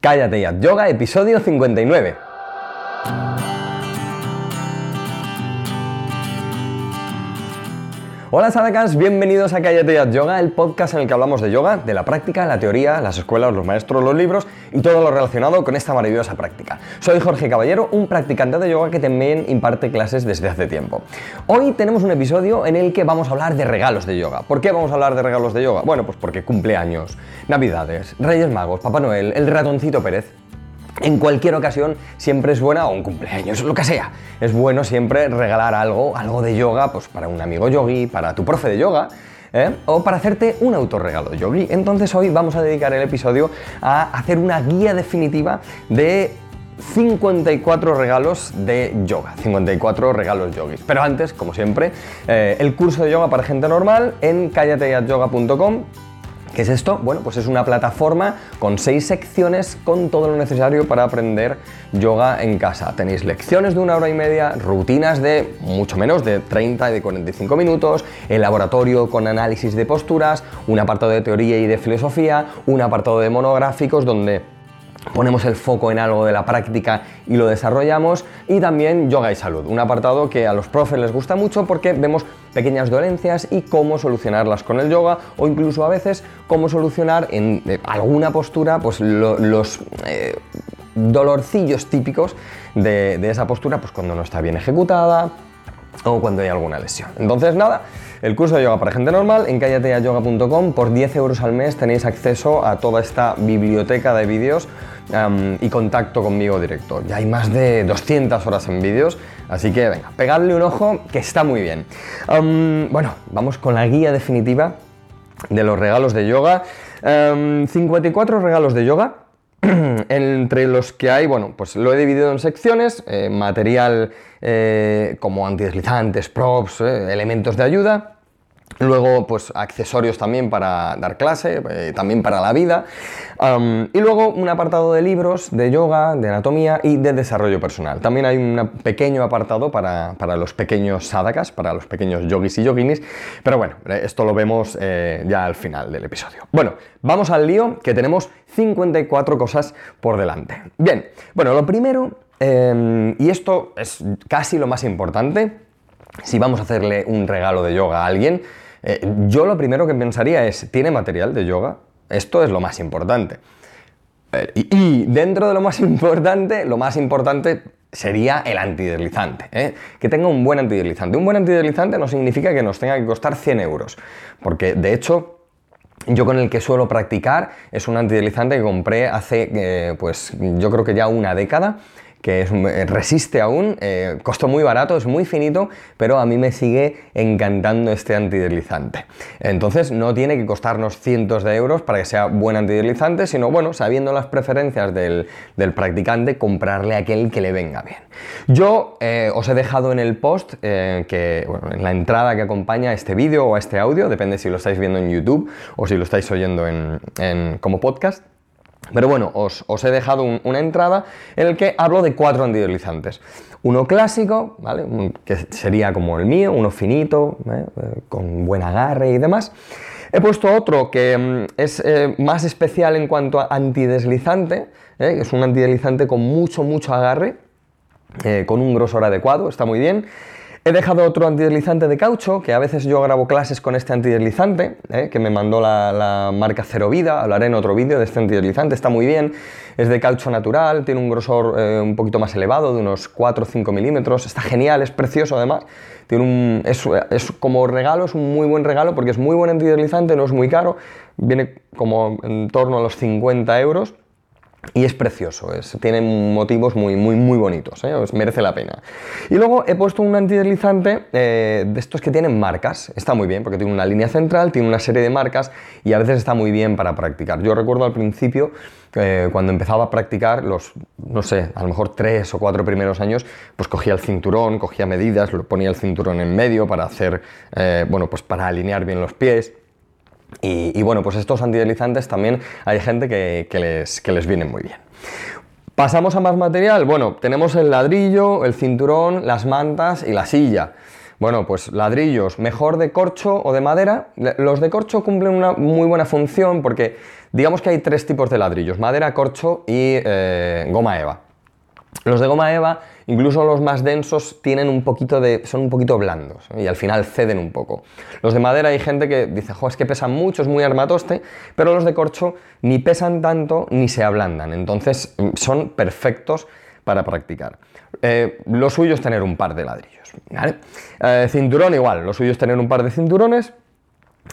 Cállate ya, yoga, episodio 59. Hola Sadakans, bienvenidos a Cállate ya Yoga, el podcast en el que hablamos de yoga, de la práctica, la teoría, las escuelas, los maestros, los libros y todo lo relacionado con esta maravillosa práctica. Soy Jorge Caballero, un practicante de yoga que también imparte clases desde hace tiempo. Hoy tenemos un episodio en el que vamos a hablar de regalos de yoga. ¿Por qué vamos a hablar de regalos de yoga? Bueno, pues porque cumpleaños, navidades, Reyes Magos, Papá Noel, el ratoncito Pérez, en cualquier ocasión siempre es buena, o un cumpleaños, lo que sea, es bueno siempre regalar algo, algo de yoga, pues para un amigo yogi, para tu profe de yoga, ¿eh? o para hacerte un autorregalo yogi. Entonces hoy vamos a dedicar el episodio a hacer una guía definitiva de 54 regalos de yoga, 54 regalos yogis. Pero antes, como siempre, eh, el curso de yoga para gente normal en callateyayoga.com ¿Qué es esto? Bueno, pues es una plataforma con seis secciones con todo lo necesario para aprender yoga en casa. Tenéis lecciones de una hora y media, rutinas de mucho menos de 30 y de 45 minutos, el laboratorio con análisis de posturas, un apartado de teoría y de filosofía, un apartado de monográficos donde ponemos el foco en algo de la práctica y lo desarrollamos y también yoga y salud, un apartado que a los profes les gusta mucho porque vemos pequeñas dolencias y cómo solucionarlas con el yoga o incluso a veces cómo solucionar en eh, alguna postura pues los eh, dolorcillos típicos de, de esa postura pues cuando no está bien ejecutada o cuando hay alguna lesión. Entonces nada, el curso de yoga para gente normal en callateayoga.com por 10 euros al mes tenéis acceso a toda esta biblioteca de vídeos y contacto conmigo directo. Ya hay más de 200 horas en vídeos, así que venga, pegadle un ojo que está muy bien. bueno, vamos con la guía definitiva de los regalos de yoga. 54 regalos de yoga entre los que hay, bueno, pues lo he dividido en secciones, eh, material eh, como antideslizantes, props, eh, elementos de ayuda, Luego, pues accesorios también para dar clase, eh, también para la vida. y luego un apartado de libros, de yoga, de anatomía y de desarrollo personal. También hay un pequeño apartado para, los pequeños sadakas, para los pequeños yogis y yoginis. Pero bueno, esto lo vemos eh, ya al final del episodio. Bueno, vamos al lío, que tenemos 54 cosas por delante. Bien, bueno, lo primero, em, y esto es casi lo más importante, si vamos a hacerle un regalo de yoga a alguien, eh, yo lo primero que pensaría es, ¿tiene material de yoga? Esto es lo más importante. Eh, y, dentro de lo más importante, lo más importante sería el antideslizante. ¿eh? Que tenga un buen antideslizante. Un buen antideslizante no significa que nos tenga que costar 100 euros, porque de hecho... Yo con el que suelo practicar es un antideslizante que compré hace, pues yo creo que ya una década que eh, resiste aún, eh, costó muy barato, es muy finito, pero a mí me sigue encantando este antideslizante. Entonces no tiene que costarnos cientos de euros para que sea buen antideslizante, sino bueno, sabiendo las preferencias del, practicante, comprarle aquel que le venga bien. Yo eh, os he dejado en el post, que, en la entrada que acompaña este vídeo o este audio, depende si lo estáis viendo en YouTube o si lo estáis oyendo como podcast, pero bueno, os, he dejado una entrada en el que hablo de cuatro antideslizantes. Uno clásico, ¿vale? que sería como el mío, uno finito, ¿eh? Eh, con buen agarre y demás. He puesto otro que mm, es eh, más especial en cuanto a antideslizante, que es un antideslizante con mucho, mucho agarre, con un grosor adecuado, está muy bien. He dejado otro antideslizante de caucho, que a veces yo grabo clases con este antideslizante, ¿eh? que me mandó la, marca Cero Vida, hablaré en otro vídeo de este antideslizante, está muy bien, es de caucho natural, tiene un grosor eh, un poquito más elevado, de unos 4 o 5 milímetros, está genial, es precioso además, tiene un, es, es, como regalo, es un muy buen regalo porque es muy buen antideslizante, no es muy caro, viene como en torno a los 50 euros, y es precioso, tiene motivos muy, muy, muy bonitos, ¿eh? merece la pena. Y luego he puesto un antideslizante eh, de estos que tienen marcas. Está muy bien porque tiene una línea central, tiene una serie de marcas y a veces está muy bien para practicar. Yo recuerdo al principio, eh, cuando empezaba a practicar, los, no sé, a lo mejor tres o cuatro primeros años, pues cogía el cinturón, cogía medidas, lo ponía el cinturón en medio para hacer, bueno, pues para alinear bien los pies. Y, bueno, pues estos antideslizantes también hay gente que, les, que les vienen muy bien. Pasamos a más material. Bueno, tenemos el ladrillo, el cinturón, las mantas y la silla. Bueno, pues ladrillos, mejor de corcho o de madera. Los de corcho cumplen una muy buena función porque digamos que hay tres tipos de ladrillos, madera, corcho y eh, goma eva. Los de goma eva, incluso los más densos, tienen un poquito de, son un poquito blandos y al final ceden un poco. Los de madera hay gente que dice, jo, es que pesan mucho, es muy armatoste, pero los de corcho ni pesan tanto ni se ablandan, entonces son perfectos para practicar. Eh, lo suyo es tener un par de ladrillos. Eh, cinturón igual, lo suyo es tener un par de cinturones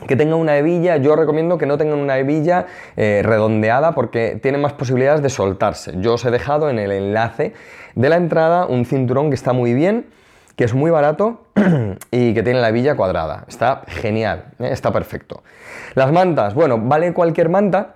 que tenga una hebilla, yo recomiendo que no tengan una hebilla eh, redondeada porque tiene más posibilidades de soltarse. Yo os he dejado en el enlace de la entrada un cinturón que está muy bien, que es muy barato y que tiene la hebilla cuadrada. Está genial, ¿eh? está perfecto. Las mantas, bueno, vale cualquier manta.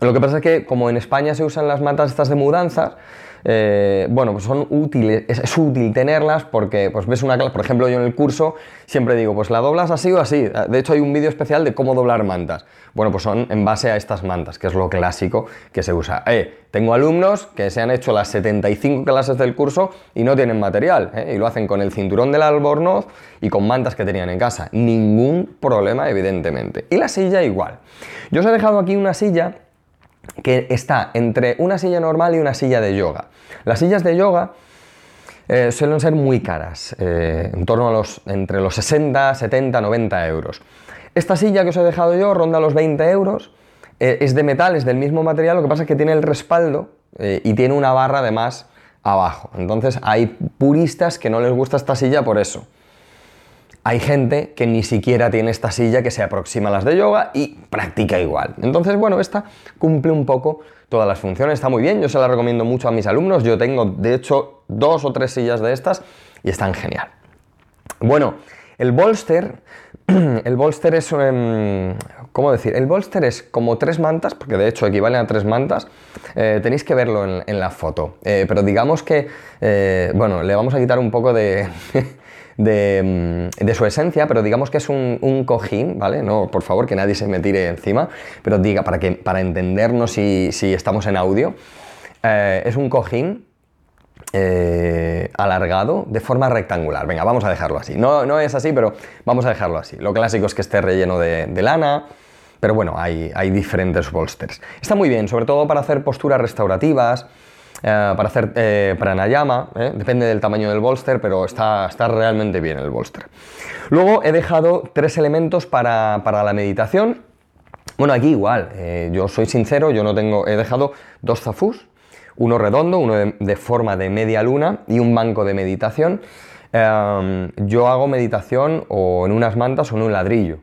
Lo que pasa es que como en España se usan las mantas estas de mudanzas, eh, bueno, pues son útiles, es, útil tenerlas porque pues ves una clase, por ejemplo yo en el curso siempre digo, pues la doblas así o así, de hecho hay un vídeo especial de cómo doblar mantas, bueno, pues son en base a estas mantas, que es lo clásico que se usa. Eh, tengo alumnos que se han hecho las 75 clases del curso y no tienen material, eh, y lo hacen con el cinturón del albornoz y con mantas que tenían en casa, ningún problema evidentemente. Y la silla igual. Yo os he dejado aquí una silla que está entre una silla normal y una silla de yoga. Las sillas de yoga eh, suelen ser muy caras, eh, en torno a los entre los 60, 70, 90 euros. Esta silla que os he dejado yo ronda los 20 euros, eh, es de metal, es del mismo material, lo que pasa es que tiene el respaldo y tiene una barra además abajo. Entonces hay puristas que no les gusta esta silla por eso hay gente que ni siquiera tiene esta silla que se aproxima a las de yoga y practica igual. Entonces, bueno, esta cumple un poco todas las funciones, está muy bien, yo se la recomiendo mucho a mis alumnos, yo tengo de hecho dos o tres sillas de estas y están genial. Bueno, el bolster, el bolster es, em, ¿cómo decir? El bolster es como tres mantas, porque de hecho equivalen a tres mantas, eh, tenéis que verlo en, la foto, eh, pero digamos que, eh, bueno, le vamos a quitar un poco de... Mm, de, su esencia, pero digamos que es un, cojín, ¿vale? No, por favor, que nadie se me tire encima, pero diga, para, que, para entendernos si, estamos en audio, eh, es un cojín eh, alargado de forma rectangular. Venga, vamos a dejarlo así. No, no es así, pero vamos a dejarlo así. Lo clásico es que esté relleno de, lana, pero bueno, hay, hay diferentes bolsters. Está muy bien, sobre todo para hacer posturas restaurativas, eh, para hacer eh, pranayama, eh, depende del tamaño del bolster, pero está, está realmente bien el bolster. Luego he dejado tres elementos para, la meditación. Bueno, aquí igual, yo soy sincero, yo no tengo, he dejado dos zafús, uno redondo, uno de, forma de media luna y un banco de meditación. yo hago meditación o en unas mantas o en un ladrillo,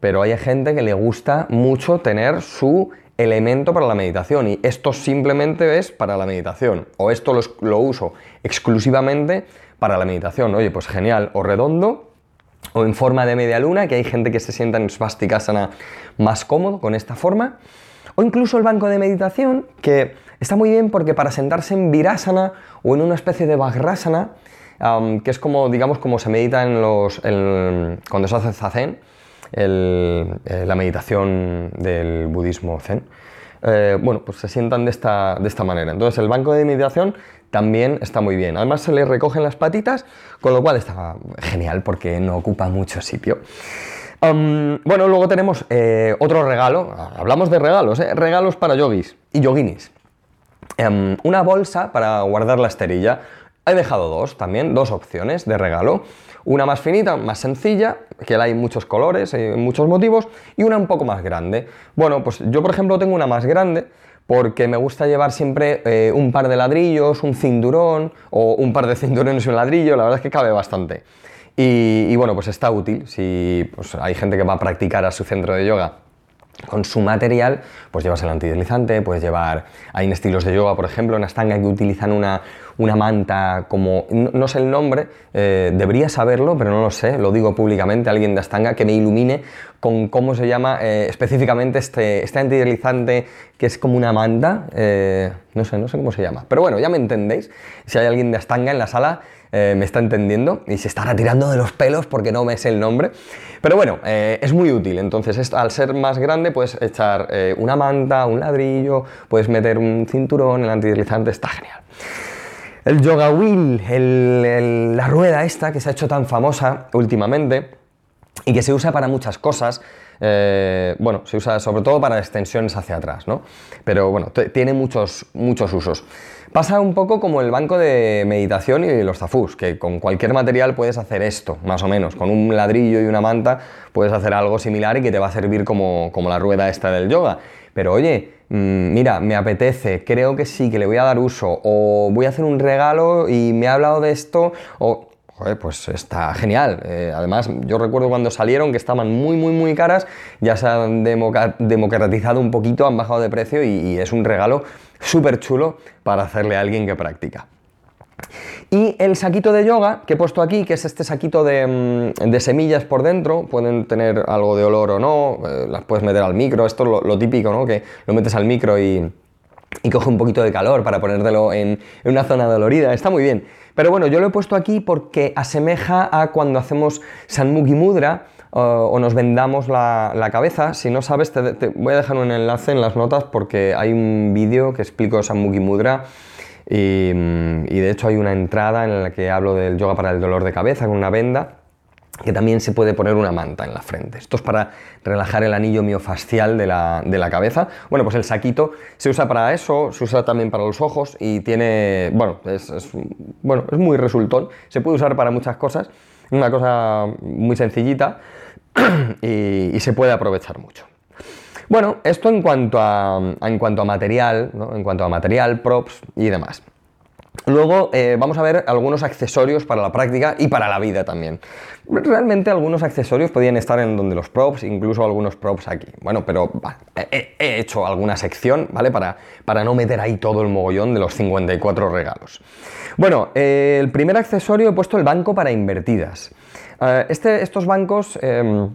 pero hay gente que le gusta mucho tener su elemento para la meditación y esto simplemente es para la meditación o esto lo, uso exclusivamente para la meditación. Oye, pues genial, o redondo o en forma de media luna, que hay gente que se sienta en svastikasana más cómodo con esta forma, o incluso el banco de meditación, que está muy bien porque para sentarse en virasana o en una especie de vajrasana, que es como, digamos, como se medita en los, cuando se hace zazen, eh, la meditación del budismo zen. Eh, bueno, pues se sientan de esta, de esta manera. Entonces el banco de meditación también está muy bien. Además se le recogen las patitas, con lo cual está genial porque no ocupa mucho sitio. bueno, luego tenemos eh, otro regalo. Hablamos de regalos, regalos para yogis y yoginis. Em, una bolsa para guardar la esterilla. He dejado dos también, dos opciones de regalo. Una más finita, más sencilla, que hay muchos colores, y muchos motivos, y una un poco más grande. Bueno, pues yo por ejemplo tengo una más grande porque me gusta llevar siempre eh, un par de ladrillos, un cinturón o un par de cinturones y un ladrillo, la verdad es que cabe bastante. Y, bueno, pues está útil si pues, hay gente que va a practicar a su centro de yoga con su material, pues llevas el antideslizante, puedes llevar, hay en estilos de yoga, por ejemplo, en Astanga que utilizan una, una manta como, no, sé el nombre, eh, debería saberlo, pero no lo sé, lo digo públicamente, alguien de Astanga que me ilumine con cómo se llama eh, específicamente este, este antideslizante que es como una manta, eh, no sé, no sé cómo se llama, pero bueno, ya me entendéis, si hay alguien de Astanga en la sala, me está entendiendo y se está retirando de los pelos porque no me sé el nombre. Pero bueno, es muy útil. Entonces, al ser más grande, puedes echar una manta, un ladrillo, puedes meter un cinturón, el antideslizante está genial. El yoga wheel, la rueda esta que se ha hecho tan famosa últimamente y que se usa para muchas cosas. Eh, bueno, se usa sobre todo para extensiones hacia atrás, ¿no? Pero bueno, tiene muchos, muchos usos. Pasa un poco como el banco de meditación y los zafús, que con cualquier material puedes hacer esto, más o menos. Con un ladrillo y una manta puedes hacer algo similar y que te va a servir como, como la rueda esta del yoga. Pero oye, mm, mira, me apetece, creo que sí, que le voy a dar uso, o voy a hacer un regalo y me ha hablado de esto, o pues está genial. Eh, además, yo recuerdo cuando salieron que estaban muy, muy, muy caras, ya se han democratizado un poquito, han bajado de precio y, es un regalo súper chulo para hacerle a alguien que practica. Y el saquito de yoga que he puesto aquí, que es este saquito de, mm, semillas por dentro, pueden tener algo de olor o no, eh, las puedes meter al micro, esto es lo, típico, ¿no? Que lo metes al micro y, coge un poquito de calor para ponértelo en, en una zona dolorida, está muy bien. Pero bueno, yo lo he puesto aquí porque asemeja a cuando hacemos Sanmugi Mudra o nos vendamos la, cabeza. Si no sabes, te, voy a dejar un enlace en las notas porque hay un vídeo que explico Sanmugi Mudra. Y, y de hecho hay una entrada en la que hablo del yoga para el dolor de cabeza con una venda que también se puede poner una manta en la frente. Esto es para relajar el anillo miofascial de la, de la cabeza. Bueno, pues el saquito se usa para eso, se usa también para los ojos y tiene, bueno, es, bueno, es muy resultón. Se puede usar para muchas cosas, una cosa muy sencillita y, se puede aprovechar mucho. Bueno, esto en cuanto a, material, en cuanto a material, props y demás. Luego eh, vamos a ver algunos accesorios para la práctica y para la vida también. Realmente algunos accesorios podían estar en donde los props, incluso algunos props aquí. Bueno, pero he, hecho alguna sección, ¿vale? Para, para, no meter ahí todo el mogollón de los 54 regalos. Bueno, eh, el primer accesorio he puesto el banco para invertidas. Eh, este, estos bancos... Em,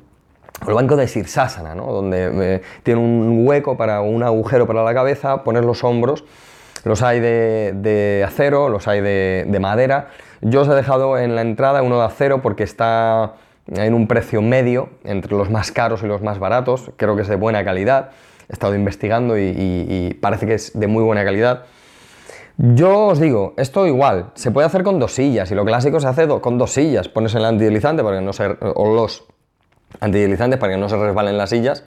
el banco de Sirsasana, ¿no? donde tiene un hueco para un agujero para la cabeza, poner los hombros los hay de, acero, los hay de, madera. Yo os he dejado en la entrada uno de acero porque está en un precio medio entre los más caros y los más baratos. Creo que es de buena calidad. He estado investigando y, parece que es de muy buena calidad. Yo os digo, esto igual, se puede hacer con dos sillas y lo clásico se hace con dos sillas. Pones el antideslizante para que no se, o los antideslizantes para que no se resbalen las sillas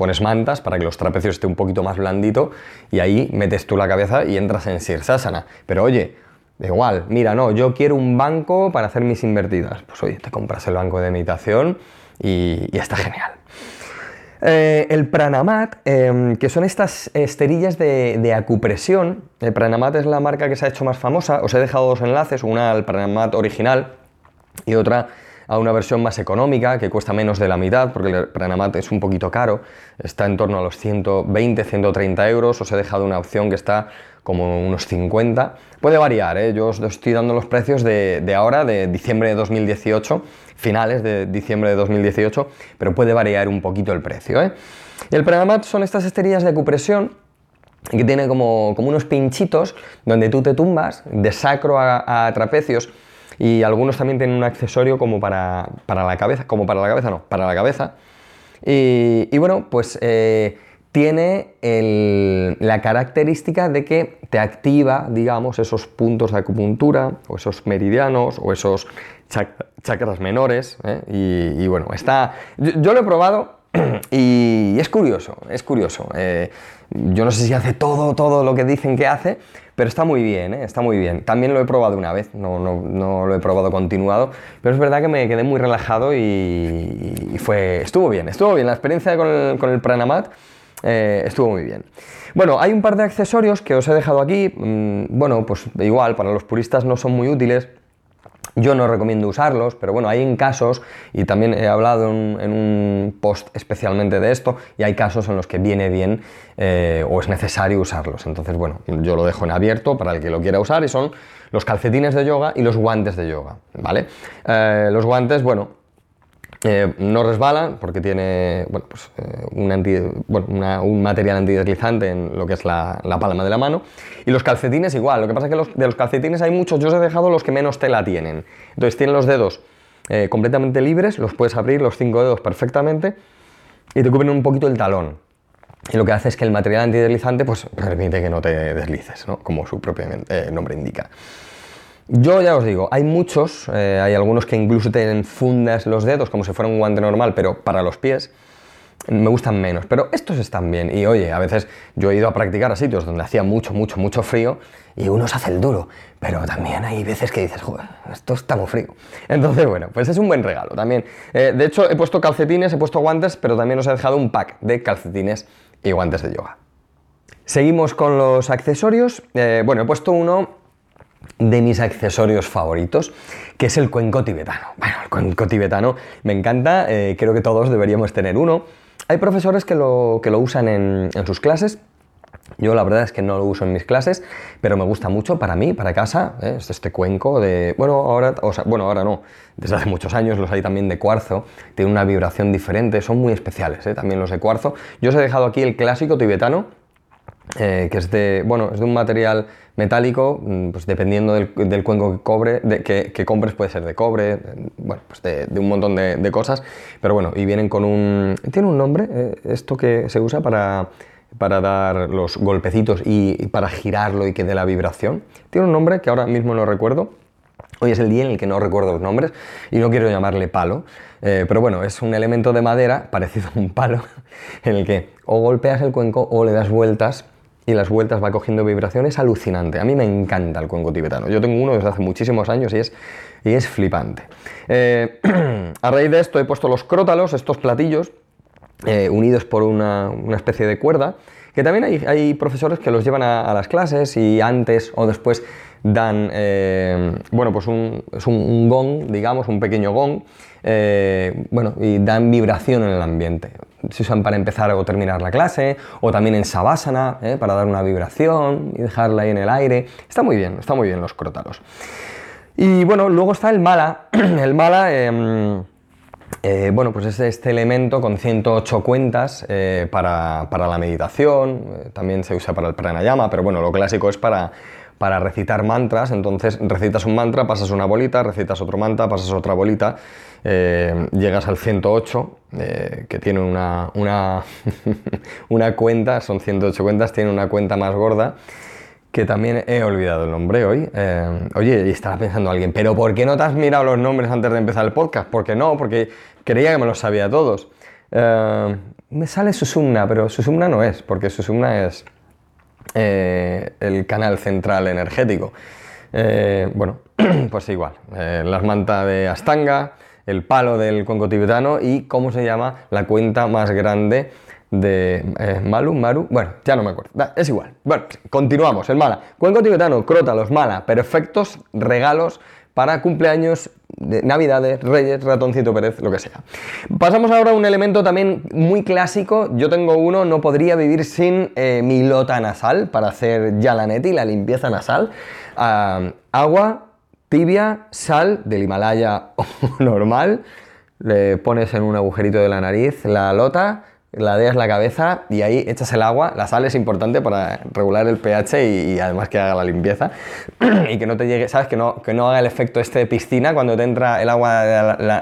pones mantas para que los trapecios estén un poquito más blandito y ahí metes tú la cabeza y entras en Sirsasana. Pero oye, igual, mira, no, yo quiero un banco para hacer mis invertidas. Pues oye, te compras el banco de meditación y, está genial. Eh, el Pranamat, em, que son estas esterillas de, de, acupresión. El Pranamat es la marca que se ha hecho más famosa. Os he dejado dos enlaces, una al Pranamat original y otra a una versión más económica que cuesta menos de la mitad, porque el Pranamat es un poquito caro, está en torno a los 120, 130 euros, os he dejado una opción que está como unos 50. Puede variar, ¿eh? yo os estoy dando los precios de, ahora, de diciembre de 2018, finales de diciembre de 2018, pero puede variar un poquito el precio. ¿eh? el Pranamat son estas esterillas de acupresión que tienen como, unos pinchitos donde tú te tumbas de sacro a trapecios y algunos también tienen un accesorio como para, la cabeza, como para la cabeza, no, para la cabeza. Y, bueno, pues eh, tiene la característica de que te activa, digamos, esos puntos de acupuntura, o esos meridianos, o esos chakras menores. ¿eh? Y, bueno, está. Yo, lo he probado y es curioso, es curioso. Eh, yo no sé si hace todo, todo lo que dicen que hace, pero está muy bien, ¿eh? está muy bien. También lo he probado una vez, no, no, lo he probado continuado, pero es verdad que me quedé muy relajado y, fue, estuvo bien, estuvo bien. La experiencia con el, con el Pranamat eh, estuvo muy bien. Bueno, hay un par de accesorios que os he dejado aquí, mm, bueno, pues igual, para los puristas no son muy útiles, yo no recomiendo usarlos, pero bueno, hay en casos, y también he hablado en, un post especialmente de esto, y hay casos en los que viene bien eh, o es necesario usarlos. Entonces, bueno, yo lo dejo en abierto para el que lo quiera usar y son los calcetines de yoga y los guantes de yoga, ¿vale? Eh, los guantes, bueno, eh, no resbala porque tiene pues, eh, un, material antideslizante en lo que es la, palma de la mano. Y los calcetines igual, lo que pasa es que de los calcetines hay muchos, yo os he dejado los que menos tela tienen. Entonces tienen los dedos eh, completamente libres, los puedes abrir los cinco dedos perfectamente y te cubren un poquito el talón. Y lo que hace es que el material antideslizante pues, permite que no te deslices, como su propio nombre indica. Yo ya os digo, hay muchos, eh, hay algunos que incluso tienen fundas los dedos como si fuera un guante normal, pero para los pies me gustan menos, pero estos están bien. Y oye, a veces yo he ido a practicar a sitios donde hacía mucho, mucho, mucho frío y uno se hace el duro, pero también hay veces que dices, joder, esto está muy frío. Entonces, bueno, pues es un buen regalo también. Eh, de hecho, he puesto calcetines, he puesto guantes, pero también os he dejado un pack de calcetines y guantes de yoga. Seguimos con los accesorios. Eh, bueno, he puesto uno de mis accesorios favoritos, que es el cuenco tibetano. Bueno, el cuenco tibetano me encanta, eh, creo que todos deberíamos tener uno. Hay profesores que lo, que lo usan en, sus clases. Yo la verdad es que no lo uso en mis clases, pero me gusta mucho para mí, para casa. ¿eh? Es este cuenco de... Bueno ahora, o sea, bueno, ahora no. Desde hace muchos años los hay también de cuarzo. Tiene una vibración diferente. Son muy especiales ¿eh? también los de cuarzo. Yo os he dejado aquí el clásico tibetano, eh, que es de, bueno, es de un material metálico, mm, pues dependiendo del, cuenco que, cobre, de, que, compres puede ser de cobre, bueno, pues de, un montón de, cosas, pero bueno, y vienen con un... Tiene un nombre, eh, esto que se usa para, para dar los golpecitos y, para girarlo y que dé la vibración. Tiene un nombre que ahora mismo no recuerdo. Hoy es el día en el que no recuerdo los nombres y no quiero llamarle palo, eh, pero bueno, es un elemento de madera parecido a un palo en el que o golpeas el cuenco o le das vueltas y las vueltas va cogiendo vibraciones alucinante. A mí me encanta el cuenco tibetano. Yo tengo uno desde hace muchísimos años y es, y es flipante. Eh, a raíz de esto he puesto los crótalos, estos platillos, eh, unidos por una, especie de cuerda, que también hay, profesores que los llevan a, las clases y antes o después dan, eh, bueno, pues un, es un, gong, digamos, un pequeño gong, bueno, y dan vibración en el ambiente se usan para empezar o terminar la clase, o también en Savasana, ¿eh? para dar una vibración y dejarla ahí en el aire. Está muy bien, está muy bien los crótalos. Y bueno, luego está el mala. el mala, em, eh, bueno, pues es este elemento con 108 cuentas eh, para, para, la meditación, también se usa para el pranayama, pero bueno, lo clásico es para, para recitar mantras, entonces recitas un mantra, pasas una bolita, recitas otro mantra, pasas otra bolita, eh, llegas al 108, eh, que tiene una, una, una, cuenta, son 108 cuentas, tiene una cuenta más gorda, que también he olvidado el nombre hoy. Eh, oye, y estará pensando alguien, pero ¿por qué no te has mirado los nombres antes de empezar el podcast? ¿Por qué no? Porque creía que me los sabía todos. me sale Susumna, pero Susumna no es, porque Susumna es eh, el canal central energético. Eh, bueno, pues igual, eh, las mantas de Astanga, el palo del cuenco tibetano y cómo se llama la cuenta más grande de Malu, Maru, bueno, ya no me acuerdo, es igual. Bueno, continuamos, el mala. Cuenco tibetano, crótalos, mala, perfectos regalos para cumpleaños, Navidades, Reyes, Ratoncito Pérez, lo que sea. Pasamos ahora a un elemento también muy clásico. Yo tengo uno, no podría vivir sin eh, mi lota nasal para hacer Yalaneti, la limpieza nasal. Ah, agua, tibia, sal del Himalaya normal. Le pones en un agujerito de la nariz la lota, ladeas la cabeza y ahí echas el agua. La sal es importante para regular el pH y, además que haga la limpieza y que no te llegue, ¿sabes? Que no, que no haga el efecto este de piscina cuando te entra el agua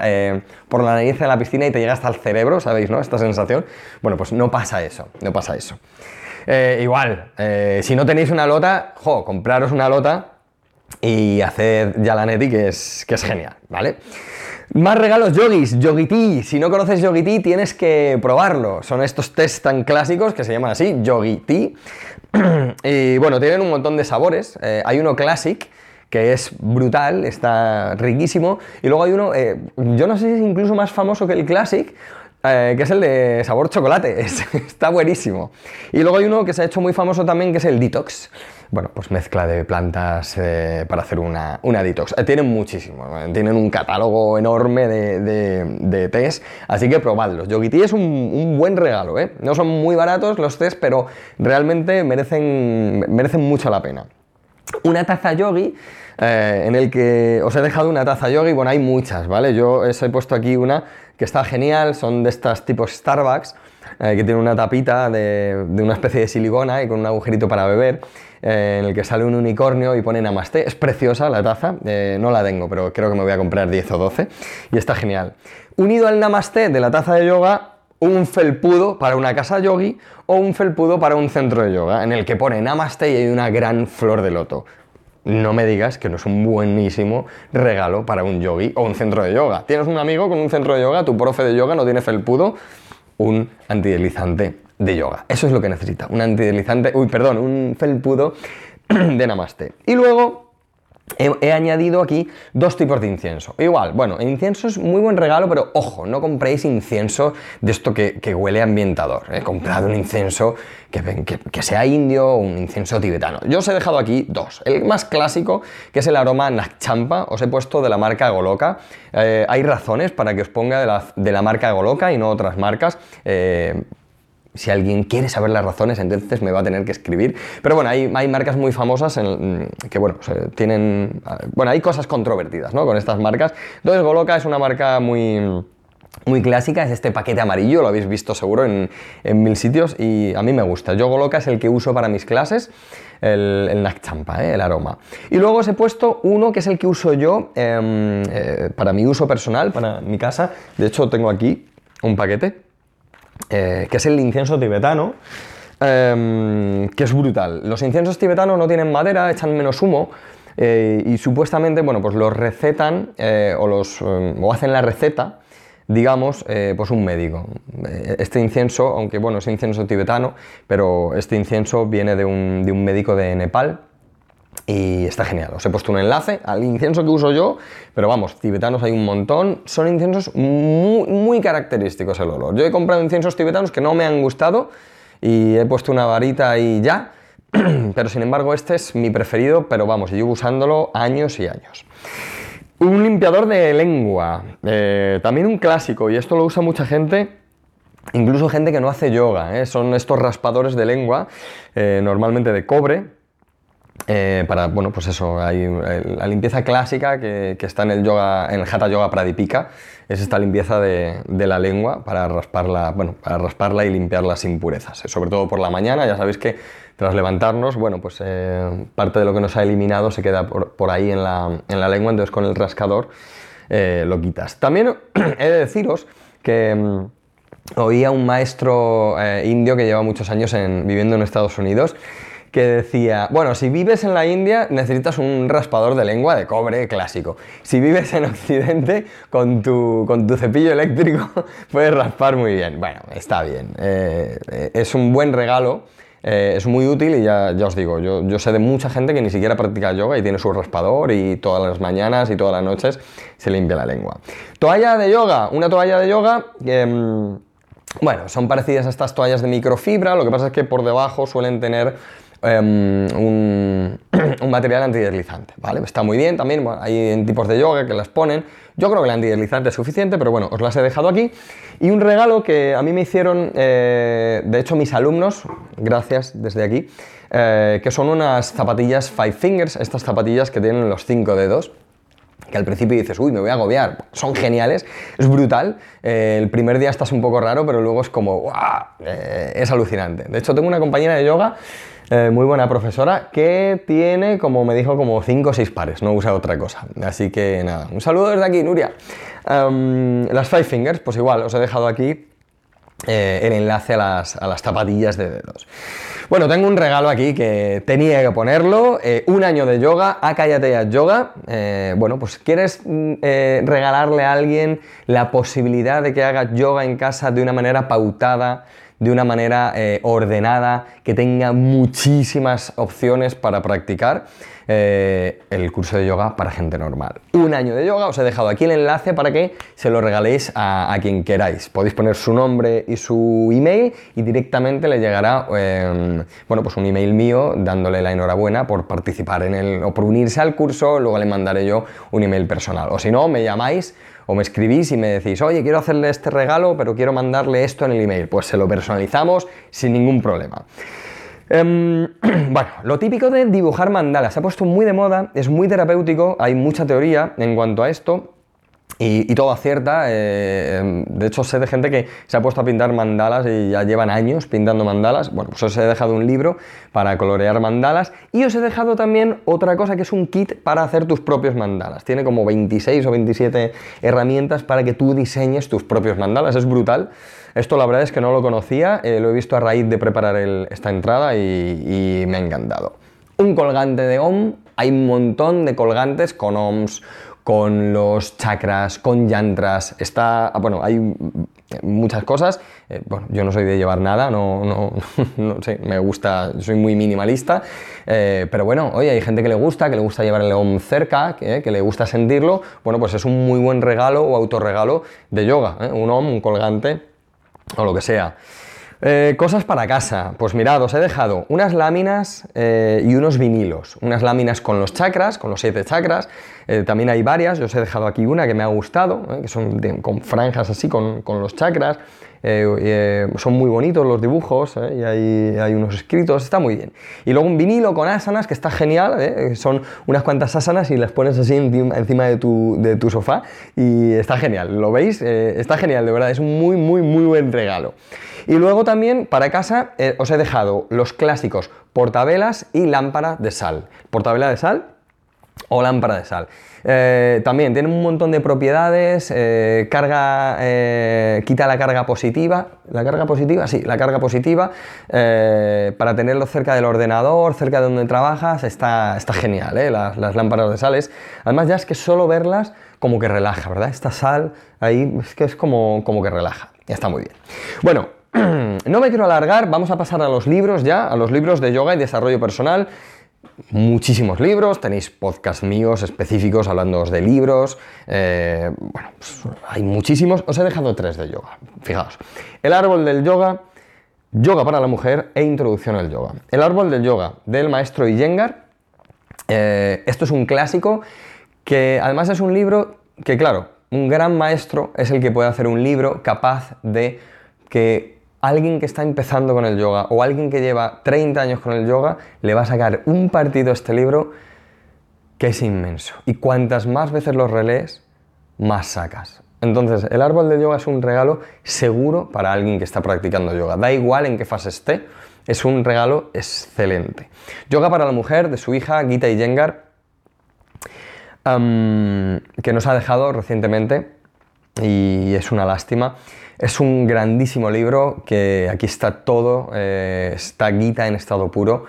eh, por la nariz de la piscina y te llega hasta el cerebro, ¿sabéis? ¿no? Esta sensación. Bueno, pues no pasa eso, no pasa eso. Eh, igual, eh, si no tenéis una lota, jo, compraros una lota y haced ya la neti que es, que es genial, ¿vale? Más regalos yogis, Yogiti. Si no conoces Yogiti, tienes que probarlo. Son estos test tan clásicos que se llaman así, Yogiti. y bueno, tienen un montón de sabores. Eh, hay uno Classic, que es brutal, está riquísimo. Y luego hay uno, eh, yo no sé si es incluso más famoso que el Classic, eh, que es el de sabor chocolate. está buenísimo. Y luego hay uno que se ha hecho muy famoso también, que es el Detox bueno, pues mezcla de plantas eh, para hacer una, una detox. Eh, tienen muchísimo, tienen un catálogo enorme de, de, tés, así que probadlos. Yogi Tea es un, buen regalo, ¿eh? No son muy baratos los tés, pero realmente merecen, merecen mucho la pena. Una taza yogi, en el que os he dejado una taza yogi, bueno, hay muchas, ¿vale? Yo os he puesto aquí una que está genial, son de estas tipos Starbucks, que tiene una tapita de, de una especie de silicona y con un agujerito para beber. Eh, en el que sale un unicornio y pone Namaste. Es preciosa la taza, eh, no la tengo, pero creo que me voy a comprar 10 o 12 y está genial. Unido al Namaste de la taza de yoga, un felpudo para una casa yogi o un felpudo para un centro de yoga, en el que pone Namaste y hay una gran flor de loto. no me digas que no es un buenísimo regalo para un yogi o un centro de yoga. Tienes un amigo con un centro de yoga, tu profe de yoga no tiene felpudo, un antideslizante de yoga. Eso es lo que necesita, un antideslizante, uy, perdón, un felpudo de Namaste. Y luego He, añadido aquí dos tipos de incienso. Igual, bueno, el incienso es muy buen regalo, pero ojo, no compréis incienso de esto que, huele ambientador. He comprado un incienso que, sea indio o un incienso tibetano. Yo os he dejado aquí dos. El más clásico, que es el aroma Nakchampa, os he puesto de la marca Goloka. Eh, hay razones para que os ponga de la, marca Goloka y no otras marcas. Eh, si alguien quiere saber las razones, entonces me va a tener que escribir. Pero bueno, hay, marcas muy famosas en, que, bueno, tienen... Bueno, hay cosas controvertidas, ¿no? Con estas marcas. Entonces, Goloka es una marca muy muy clásica, es este paquete amarillo, lo habéis visto seguro en, mil sitios y a mí me gusta. Yo Goloka es el que uso para mis clases, el, el Nakchampa, ¿eh? el aroma. Y luego os he puesto uno que es el que uso yo em, eh, para mi uso personal, para mi casa. De hecho, tengo aquí un paquete eh, que es el incienso tibetano, em, que es brutal. Los inciensos tibetanos no tienen madera, echan menos humo. Eh, y supuestamente, bueno, pues los recetan eh, o, los, o hacen la receta digamos, pues un médico. Este incienso, aunque bueno, es incienso tibetano, pero este incienso viene de un, de un médico de Nepal y está genial. Os he puesto un enlace al incienso que uso yo, pero vamos, tibetanos hay un montón. Son inciensos muy, muy característicos el olor. Yo he comprado inciensos tibetanos que no me han gustado y he puesto una varita y ya, pero sin embargo este es mi preferido, pero vamos, llevo usándolo años y años. Un limpiador de lengua, eh, también un clásico, y esto lo usa mucha gente, incluso gente que no hace yoga, ¿eh? son estos raspadores de lengua, eh, normalmente de cobre, eh, bueno, pues eso, la limpieza clásica que, está en el yoga, en el Hatha Yoga Pradipika, es esta limpieza de, la lengua para rasparla, bueno, para rasparla y limpiar las impurezas, sobre todo por la mañana, ya sabéis que tras levantarnos, bueno, pues eh, parte de lo que nos ha eliminado se queda por, ahí en la, lengua, entonces con el rascador eh, lo quitas. También he de deciros que mm, oía un maestro indio que lleva muchos años viviendo en Estados Unidos, que decía, bueno, si vives en la India necesitas un raspador de lengua de cobre clásico. Si vives en Occidente, con tu, con tu cepillo eléctrico puedes raspar muy bien. Bueno, está bien. Eh, es un buen regalo. Eh, es muy útil y ya, ya os digo, yo, yo, sé de mucha gente que ni siquiera practica yoga y tiene su raspador y todas las mañanas y todas las noches se limpia la lengua. Toalla de yoga, una toalla de yoga mm, bueno, son parecidas a estas toallas de microfibra, lo que pasa es que por debajo suelen tener Em, un, material antideslizante, ¿vale? Está muy bien también, hay tipos de yoga que las ponen. Yo creo que el antideslizante es suficiente, pero bueno, os las he dejado aquí. Y un regalo que a mí me hicieron, eh, de hecho, mis alumnos, gracias desde aquí, eh, que son unas zapatillas Five Fingers, estas zapatillas que tienen los cinco dedos que al principio dices, uy, me voy a agobiar, son geniales, es brutal, eh, el primer día estás un poco raro, pero luego es como, es alucinante. De hecho, tengo una compañera de yoga eh, muy buena profesora, que tiene, como me dijo, como 5 o 6 pares, no usa otra cosa. Así que nada, un saludo desde aquí, Nuria. las Five Fingers, pues igual, os he dejado aquí eh, el enlace a las, zapatillas de dedos. Bueno, tengo un regalo aquí que tenía que ponerlo. Eh, un año de yoga, Akayate Yoga. bueno, pues quieres mm, regalarle a alguien la posibilidad de que haga yoga en casa de una manera pautada, de una manera eh, ordenada, que tenga muchísimas opciones para practicar eh, el curso de yoga para gente normal. Un año de yoga, os he dejado aquí el enlace para que se lo regaléis a, quien queráis. Podéis poner su nombre y su email y directamente le llegará em, bueno, pues un email mío dándole la enhorabuena por participar en el o por unirse al curso, luego le mandaré yo un email personal. O si no, me llamáis o me escribís y me decís, oye, quiero hacerle este regalo, pero quiero mandarle esto en el email. Pues se lo personalizamos sin ningún problema. Em, bueno, lo típico de dibujar mandalas se ha puesto muy de moda, es muy terapéutico, hay mucha teoría en cuanto a esto. Y, todo acierta. Eh, em, de hecho, sé de gente que se ha puesto a pintar mandalas y ya llevan años pintando mandalas. Bueno, pues os he dejado un libro para colorear mandalas. Y os he dejado también otra cosa que es un kit para hacer tus propios mandalas. Tiene como 26 o 27 herramientas para que tú diseñes tus propios mandalas. Es brutal. Esto la verdad es que no lo conocía. Eh, lo he visto a raíz de preparar esta entrada y, y me ha encantado. un colgante de OM, hay un montón de colgantes con OMs, con los chakras, con yantras, está, bueno, hay muchas cosas. Eh, bueno, yo no soy de llevar nada, no, no, me gusta, soy muy minimalista, eh, pero bueno, oye, hay gente que le gusta, que le gusta llevar el OM cerca, que, que, le gusta sentirlo, bueno, pues es un muy buen regalo o autorregalo de yoga, ¿eh? un OM, un colgante o lo que sea. Eh, cosas para casa. Pues mirad, os he dejado unas láminas eh, y unos vinilos. Unas láminas con los chakras, con los siete chakras. Eh, también hay varias. Yo os he dejado aquí una que me ha gustado, que son con franjas así, con, los chakras. son muy bonitos los dibujos y hay, unos escritos, está muy bien. Y luego un vinilo con asanas que está genial, son unas cuantas asanas y las pones así encima de tu, de tu sofá y está genial, ¿lo veis? está genial, de verdad, es un muy, muy, muy buen regalo. Y luego también para casa eh, os he dejado los clásicos portavelas y lámpara de sal. Portavela de sal o lámpara de sal. Eh, también tiene un montón de propiedades, eh, carga, quita la carga positiva, la carga positiva, sí, la carga positiva, para tenerlo cerca del ordenador, cerca de donde trabajas, está, está genial, las, las, lámparas de sales. Además ya es que solo verlas como que relaja, ¿verdad? Esta sal ahí es que es como, como que relaja, ya está muy bien. Bueno, no me quiero alargar, vamos a pasar a los libros ya, a los libros de yoga y desarrollo personal. Muchísimos libros, tenéis podcasts míos específicos hablando de libros. Eh, bueno, pues hay muchísimos. Os he dejado tres de yoga. Fijaos. El árbol del yoga, yoga para la mujer e introducción al yoga. El árbol del yoga del maestro Iyengar. Eh, esto es un clásico que además es un libro que, claro, un gran maestro es el que puede hacer un libro capaz de que alguien que está empezando con el yoga o alguien que lleva 30 años con el yoga le va a sacar un partido a este libro que es inmenso. Y cuantas más veces lo relees, más sacas. Entonces, el árbol de yoga es un regalo seguro para alguien que está practicando yoga. Da igual en qué fase esté, es un regalo excelente. Yoga para la mujer de su hija Gita Iyengar, que nos ha dejado recientemente y es una lástima. Es un grandísimo libro que aquí está todo, eh, está Gita en estado puro.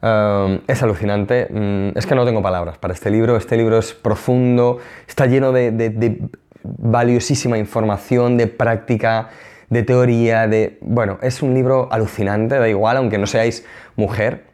Um, es alucinante, mm, es que no tengo palabras para este libro, este libro es profundo, está lleno de, valiosísima información, de práctica, de teoría, de... Bueno, es un libro alucinante, da igual, aunque no seáis mujer,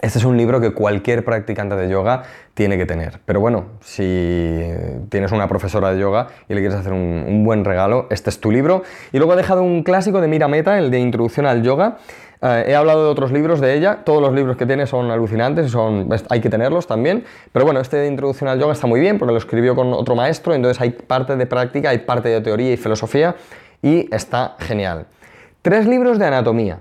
este es un libro que cualquier practicante de yoga tiene que tener. Pero bueno, si tienes una profesora de yoga y le quieres hacer un, buen regalo, este es tu libro. Y luego he dejado un clásico de Mira Meta, el de Introducción al Yoga. Eh, he hablado de otros libros de ella, todos los libros que tiene son alucinantes, son, hay que tenerlos también, pero bueno, este de Introducción al Yoga está muy bien porque lo escribió con otro maestro, entonces hay parte de práctica, hay parte de teoría y filosofía y está genial. Tres libros de anatomía.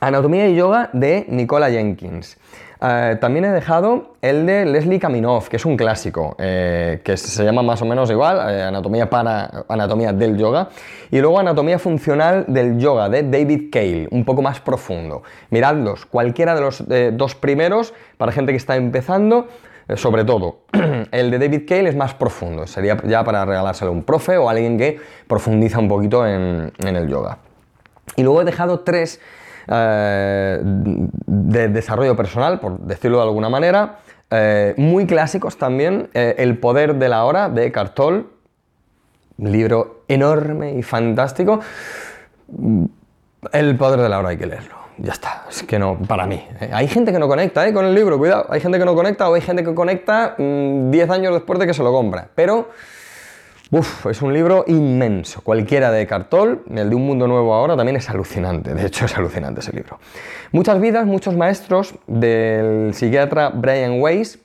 Anatomía y Yoga de Nicola Jenkins. Eh, también he dejado el de Leslie Kaminov, que es un clásico, eh, que se llama más o menos igual, eh, Anatomía para Anatomía del Yoga. Y luego Anatomía Funcional del Yoga de David Cale, un poco más profundo. Miradlos, cualquiera de los dos primeros, para gente que está empezando, sobre todo. El de David Cale es más profundo, sería ya para regalárselo a un profe o alguien que profundiza un poquito en el yoga. Y luego he dejado tres eh, de desarrollo personal, por decirlo de alguna manera, eh, muy clásicos también, eh, El poder de la hora de Cartol, libro enorme y fantástico. El poder de la hora hay que leerlo. Ya está, es que no, para mí. Hay gente que no conecta con el libro, cuidado. Hay gente que no conecta o hay gente que conecta 10 mm, años después de que se lo compra. Pero Uf, es un libro inmenso. Cualquiera de Cartol, el de Un Mundo Nuevo ahora, también es alucinante. De hecho, es alucinante ese libro. Muchas vidas, muchos maestros del psiquiatra Brian Weiss,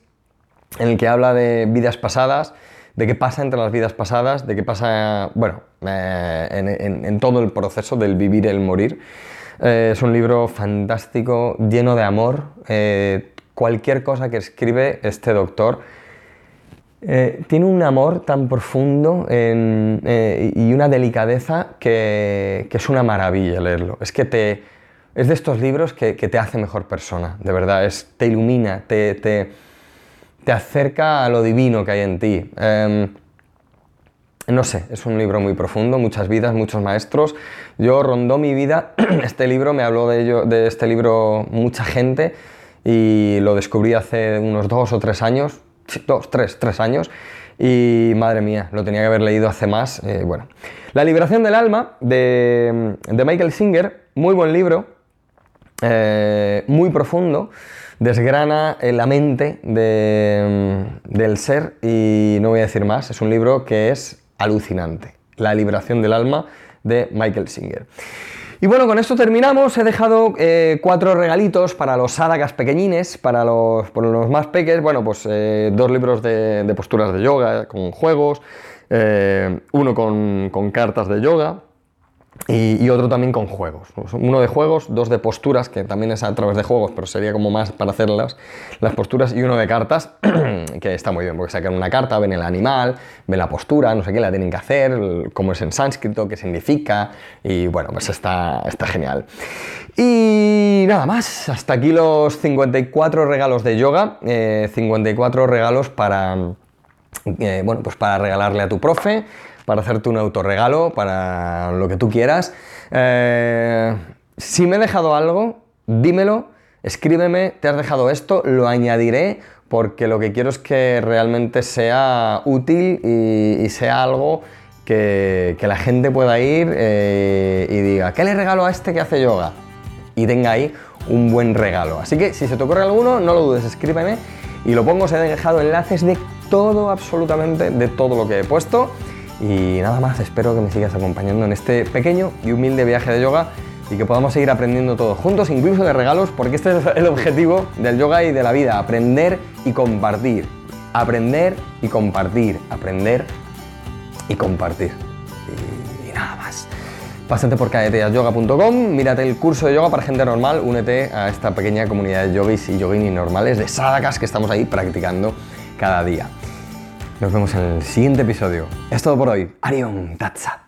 en el que habla de vidas pasadas, de qué pasa entre las vidas pasadas, de qué pasa, bueno, eh, en, todo el proceso del vivir y el morir. Eh, es un libro fantástico, lleno de amor. Eh, cualquier cosa que escribe este doctor eh, tiene un amor tan profundo eh, y una delicadeza que, es una maravilla leerlo. Es que te, es de estos libros que, te hace mejor persona, de verdad. Te ilumina, te, te, acerca a lo divino que hay en ti. Em, no sé, es un libro muy profundo, muchas vidas, muchos maestros. Yo rondó mi vida, este libro, me habló de, ello, de este libro mucha gente y lo descubrí hace unos dos o tres años, dos, tres, tres años, y madre mía, lo tenía que haber leído hace más. Eh, bueno, La liberación del alma de, Michael Singer, muy buen libro, eh, muy profundo, desgrana la mente del ser y no voy a decir más, es un libro que es alucinante. La liberación del alma de Michael Singer. Y bueno, con esto terminamos. He dejado eh, cuatro regalitos para los sádagas pequeñines, para los, los más peques. Bueno, pues eh, dos libros de, posturas de yoga con juegos, eh, uno con cartas de yoga, y, otro también con juegos. Uno de juegos, dos de posturas, que también es a través de juegos, pero sería como más para hacer las, posturas, y uno de cartas, que está muy bien, porque sacan una carta, ven el animal, ven la postura, no sé qué la tienen que hacer, cómo es en sánscrito, qué significa, y bueno, pues está, está genial. Y nada más, hasta aquí los 54 regalos de yoga, 54 eh, regalos para, eh, bueno, pues para regalarle a tu profe, para hacerte un autorregalo, para lo que tú quieras. Eh, si me he dejado algo, dímelo, escríbeme, te has dejado esto, lo añadiré porque lo que quiero es que realmente sea útil y, sea algo que, la gente pueda ir eh, y diga, ¿qué le regalo a este que hace yoga? Y tenga ahí un buen regalo. Así que si se te ocurre alguno, no lo dudes, escríbeme y lo pongo, se he dejado enlaces de todo, absolutamente de todo lo que he puesto. Y nada más, espero que me sigas acompañando en este pequeño y humilde viaje de yoga y que podamos seguir aprendiendo todos juntos, incluso de regalos, porque este es el objetivo del yoga y de la vida, aprender y compartir. Aprender y compartir, aprender y compartir. Y, nada más. Pásate por caeteasyoga.com, mírate el curso de yoga para gente normal, únete a esta pequeña comunidad de yogis y yoginis normales de sadhakas que estamos ahí practicando cada día. Nos vemos en el siguiente episodio. Es todo por hoy. Arion Tatsa.